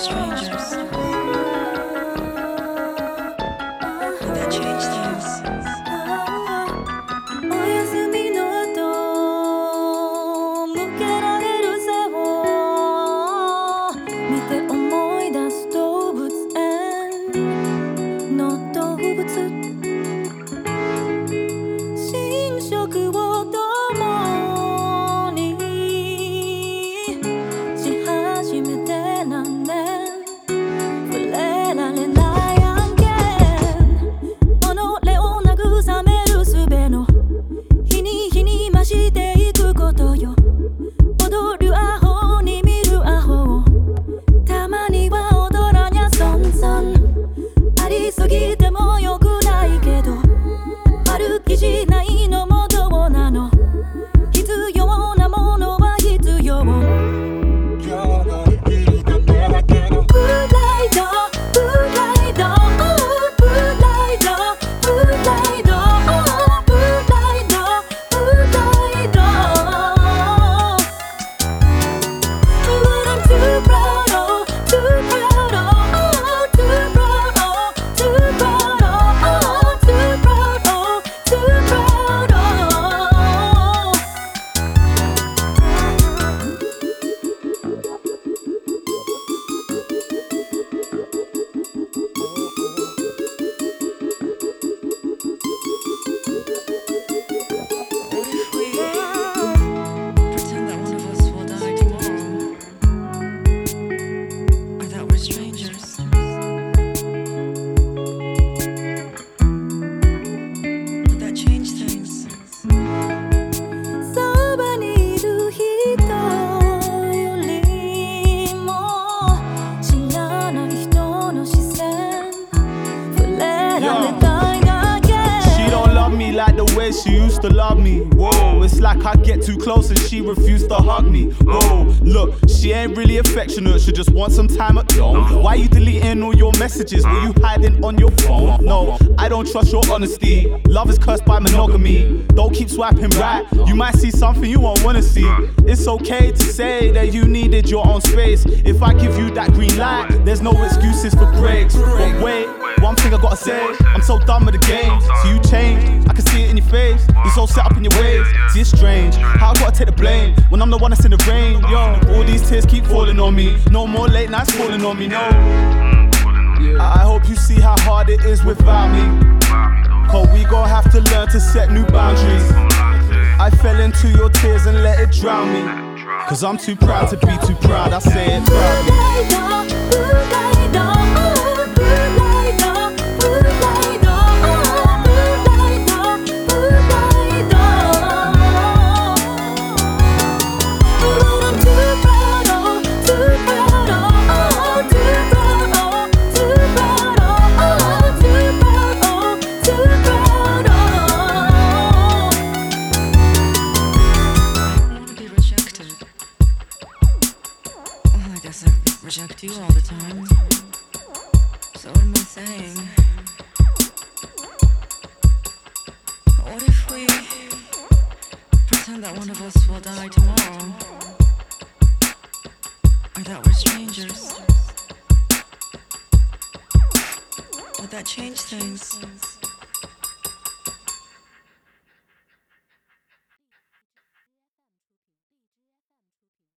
strangers. Like the way she used to love me. Whoa, it's like I get too close and she refused to hug me. Whoa, look, she ain't really affectionate, she just wants some time at home. Why you deleting all your messages? Were you hiding on your phone? No, I don't trust your honesty. Love is cursed by monogamy. Don't keep swiping right, you might see something you won't wanna see. It's okay to say that you needed your own space. If I give you that green light, there's no excuses for breaks. But wait, one thing I gotta say, I'm so done with the game. So you changed, I can see it in your face. You're so set up in your ways. See, it's strange how I gotta take the blame when I'm the one that's in the rain. Yo, all these tears keep falling on me. No more late nights falling on me. No, I I hope you see how hard it is without me. Cause we gon' have to learn to set new boundaries. I fell into your tears and let it drown me. Cause I'm too proud to be too proud. I say it proudly. So what am I saying? What if we pretend that one of us will die tomorrow? Or that we're strangers? Would that change things?